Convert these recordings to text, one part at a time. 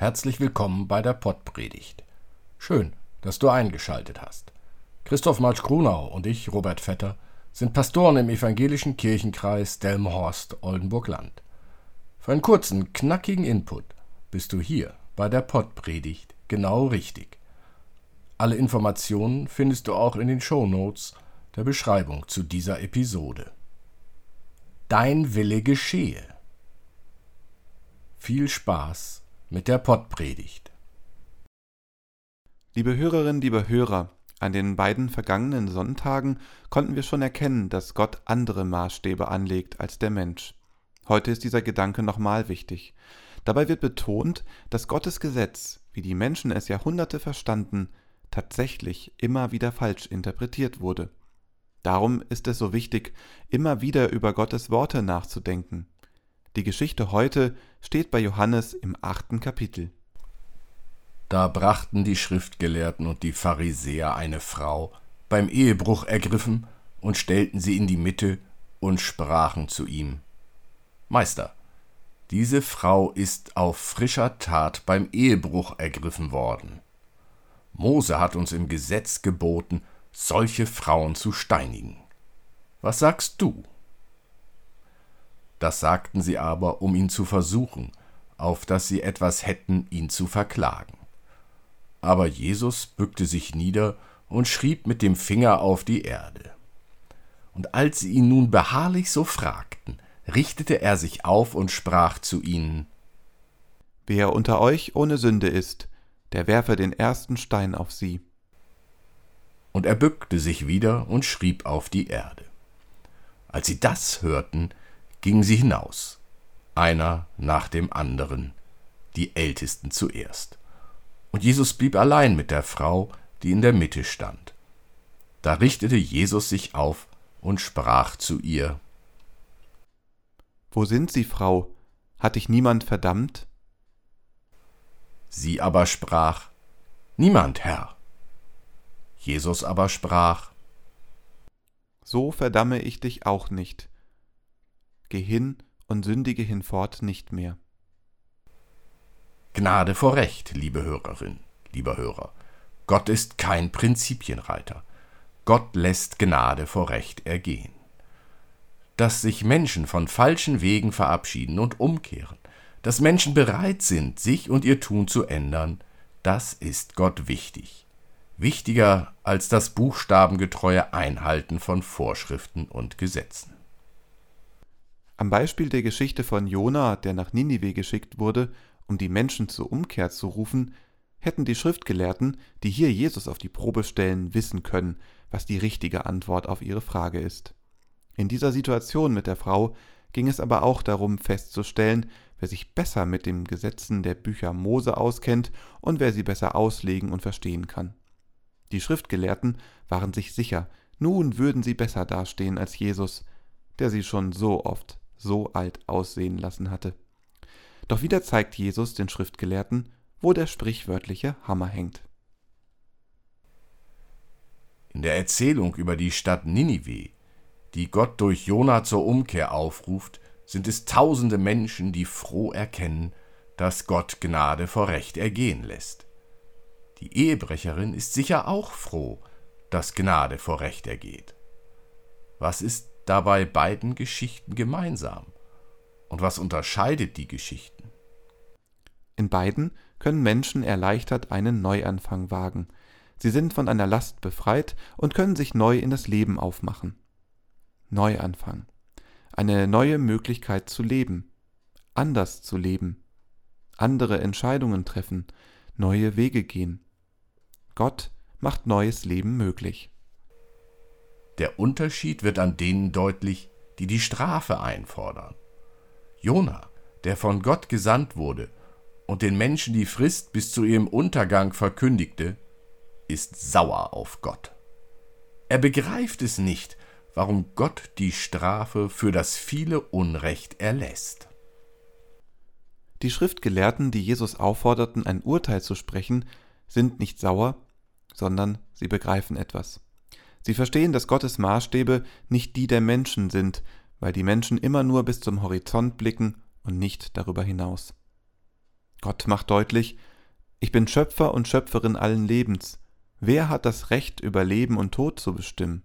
Herzlich willkommen bei der Pottpredigt. Schön, dass du eingeschaltet hast. Christoph Malch-Grunau und ich, Robert Vetter, sind Pastoren im evangelischen Kirchenkreis Delmenhorst-Oldenburg-Land. Für einen kurzen, knackigen Input bist du hier bei der Pottpredigt genau richtig. Alle Informationen findest du auch in den Shownotes der Beschreibung zu dieser Episode. Dein Wille geschehe. Viel Spaß mit der Pottpredigt. Liebe Hörerinnen, liebe Hörer, an den beiden vergangenen Sonntagen konnten wir schon erkennen, dass Gott andere Maßstäbe anlegt als der Mensch. Heute ist dieser Gedanke nochmal wichtig. Dabei wird betont, dass Gottes Gesetz, wie die Menschen es Jahrhunderte verstanden, tatsächlich immer wieder falsch interpretiert wurde. Darum ist es so wichtig, immer wieder über Gottes Worte nachzudenken. Die Geschichte heute steht bei Johannes im achten Kapitel. Da brachten die Schriftgelehrten und die Pharisäer eine Frau, beim Ehebruch ergriffen, und stellten sie in die Mitte und sprachen zu ihm Meister, diese Frau ist auf frischer Tat beim Ehebruch ergriffen worden. Mose hat uns im Gesetz geboten, solche Frauen zu steinigen. Was sagst du? Das sagten sie aber, um ihn zu versuchen, auf dass sie etwas hätten, ihn zu verklagen. Aber Jesus bückte sich nieder und schrieb mit dem Finger auf die Erde. Und als sie ihn nun beharrlich so fragten, richtete er sich auf und sprach zu ihnen Wer unter euch ohne Sünde ist, der werfe den ersten Stein auf sie. Und er bückte sich wieder und schrieb auf die Erde. Als sie das hörten, gingen sie hinaus, einer nach dem anderen, die Ältesten zuerst. Und Jesus blieb allein mit der Frau, die in der Mitte stand. Da richtete Jesus sich auf und sprach zu ihr Wo sind Sie, Frau? Hat dich niemand verdammt? Sie aber sprach Niemand, Herr. Jesus aber sprach So verdamme ich dich auch nicht geh hin und sündige hinfort nicht mehr. Gnade vor Recht, liebe Hörerin, lieber Hörer. Gott ist kein Prinzipienreiter. Gott lässt Gnade vor Recht ergehen. Dass sich Menschen von falschen Wegen verabschieden und umkehren, dass Menschen bereit sind, sich und ihr Tun zu ändern, das ist Gott wichtig. Wichtiger als das buchstabengetreue Einhalten von Vorschriften und Gesetzen. Am Beispiel der Geschichte von Jona, der nach Ninive geschickt wurde, um die Menschen zur Umkehr zu rufen, hätten die Schriftgelehrten, die hier Jesus auf die Probe stellen, wissen können, was die richtige Antwort auf ihre Frage ist. In dieser Situation mit der Frau ging es aber auch darum festzustellen, wer sich besser mit den Gesetzen der Bücher Mose auskennt und wer sie besser auslegen und verstehen kann. Die Schriftgelehrten waren sich sicher, nun würden sie besser dastehen als Jesus, der sie schon so oft so alt aussehen lassen hatte. Doch wieder zeigt Jesus den Schriftgelehrten, wo der sprichwörtliche Hammer hängt. In der Erzählung über die Stadt Ninive, die Gott durch Jona zur Umkehr aufruft, sind es tausende Menschen, die froh erkennen, dass Gott Gnade vor Recht ergehen lässt. Die Ehebrecherin ist sicher auch froh, dass Gnade vor Recht ergeht. Was ist dabei beiden Geschichten gemeinsam? Und was unterscheidet die Geschichten? In beiden können Menschen erleichtert einen Neuanfang wagen. Sie sind von einer Last befreit und können sich neu in das Leben aufmachen. Neuanfang. Eine neue Möglichkeit zu leben. Anders zu leben. Andere Entscheidungen treffen. Neue Wege gehen. Gott macht neues Leben möglich. Der Unterschied wird an denen deutlich, die die Strafe einfordern. Jona, der von Gott gesandt wurde und den Menschen die Frist bis zu ihrem Untergang verkündigte, ist sauer auf Gott. Er begreift es nicht, warum Gott die Strafe für das viele Unrecht erlässt. Die Schriftgelehrten, die Jesus aufforderten, ein Urteil zu sprechen, sind nicht sauer, sondern sie begreifen etwas. Sie verstehen, dass Gottes Maßstäbe nicht die der Menschen sind, weil die Menschen immer nur bis zum Horizont blicken und nicht darüber hinaus. Gott macht deutlich, ich bin Schöpfer und Schöpferin allen Lebens. Wer hat das Recht, über Leben und Tod zu bestimmen?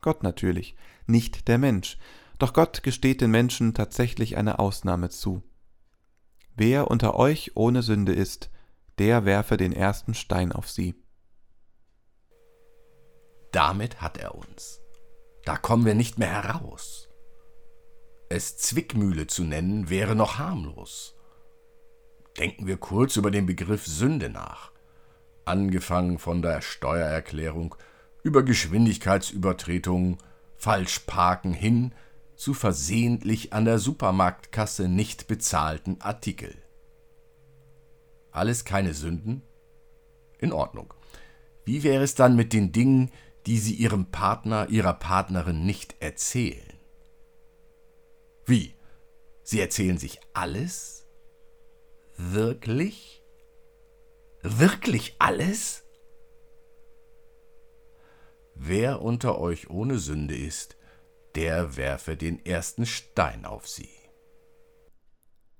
Gott natürlich, nicht der Mensch. Doch Gott gesteht den Menschen tatsächlich eine Ausnahme zu. Wer unter euch ohne Sünde ist, der werfe den ersten Stein auf sie. Damit hat er uns. Da kommen wir nicht mehr heraus. Es Zwickmühle zu nennen, wäre noch harmlos. Denken wir kurz über den Begriff Sünde nach. Angefangen von der Steuererklärung über Geschwindigkeitsübertretungen, Falschparken hin zu versehentlich an der Supermarktkasse nicht bezahlten Artikel. Alles keine Sünden? In Ordnung. Wie wäre es dann mit den Dingen, die Sie Ihrem Partner, Ihrer Partnerin nicht erzählen? Wie? Sie erzählen sich alles? Wirklich? Wirklich alles? Wer unter euch ohne Sünde ist, der werfe den ersten Stein auf sie.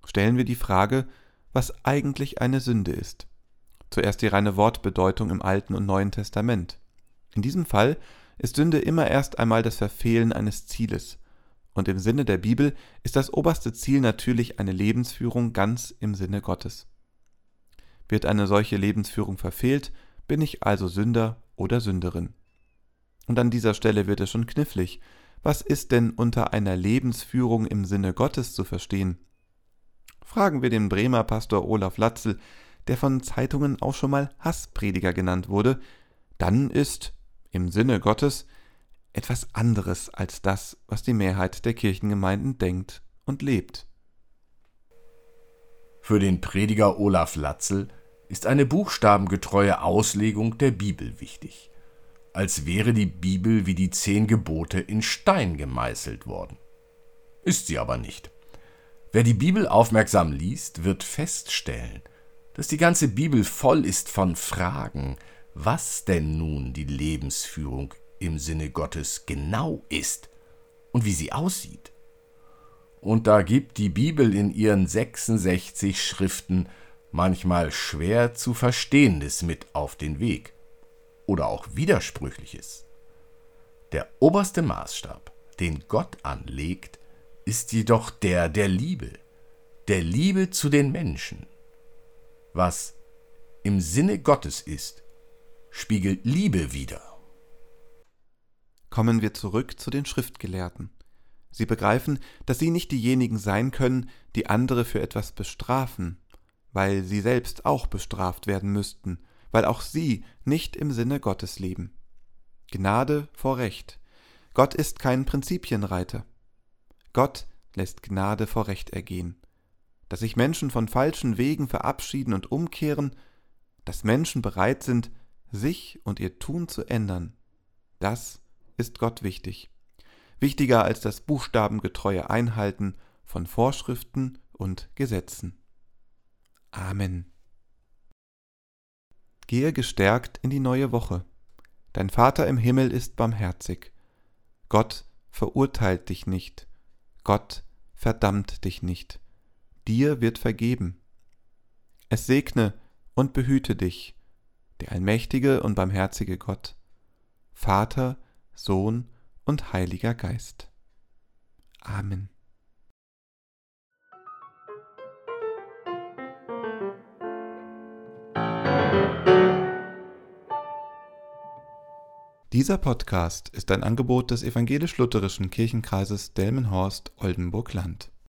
Stellen wir die Frage, was eigentlich eine Sünde ist. Zuerst die reine Wortbedeutung im Alten und Neuen Testament. In diesem Fall ist Sünde immer erst einmal das Verfehlen eines Zieles. Und im Sinne der Bibel ist das oberste Ziel natürlich eine Lebensführung ganz im Sinne Gottes. Wird eine solche Lebensführung verfehlt, bin ich also Sünder oder Sünderin. Und an dieser Stelle wird es schon knifflig. Was ist denn unter einer Lebensführung im Sinne Gottes zu verstehen? Fragen wir den Bremer Pastor Olaf Latzel, der von Zeitungen auch schon mal Hassprediger genannt wurde, dann ist im Sinne Gottes etwas anderes als das, was die Mehrheit der Kirchengemeinden denkt und lebt. Für den Prediger Olaf Latzel ist eine buchstabengetreue Auslegung der Bibel wichtig, als wäre die Bibel wie die zehn Gebote in Stein gemeißelt worden. Ist sie aber nicht. Wer die Bibel aufmerksam liest, wird feststellen, dass die ganze Bibel voll ist von Fragen, was denn nun die Lebensführung im Sinne Gottes genau ist und wie sie aussieht. Und da gibt die Bibel in ihren 66 Schriften manchmal schwer zu verstehendes mit auf den Weg oder auch widersprüchliches. Der oberste Maßstab, den Gott anlegt, ist jedoch der der Liebe, der Liebe zu den Menschen. Was im Sinne Gottes ist, spiegelt Liebe wider. Kommen wir zurück zu den Schriftgelehrten. Sie begreifen, dass sie nicht diejenigen sein können, die andere für etwas bestrafen, weil sie selbst auch bestraft werden müssten, weil auch sie nicht im Sinne Gottes leben. Gnade vor Recht. Gott ist kein Prinzipienreiter. Gott lässt Gnade vor Recht ergehen. Dass sich Menschen von falschen Wegen verabschieden und umkehren, dass Menschen bereit sind, sich und ihr Tun zu ändern, das ist Gott wichtig. Wichtiger als das buchstabengetreue Einhalten von Vorschriften und Gesetzen. Amen. Gehe gestärkt in die neue Woche. Dein Vater im Himmel ist barmherzig. Gott verurteilt dich nicht Gott verdammt dich nicht, dir wird vergeben. Es segne und behüte dich, der allmächtige und barmherzige Gott, Vater, Sohn und Heiliger Geist. Amen. Dieser Podcast ist ein Angebot des evangelisch-lutherischen Kirchenkreises Delmenhorst-Oldenburg-Land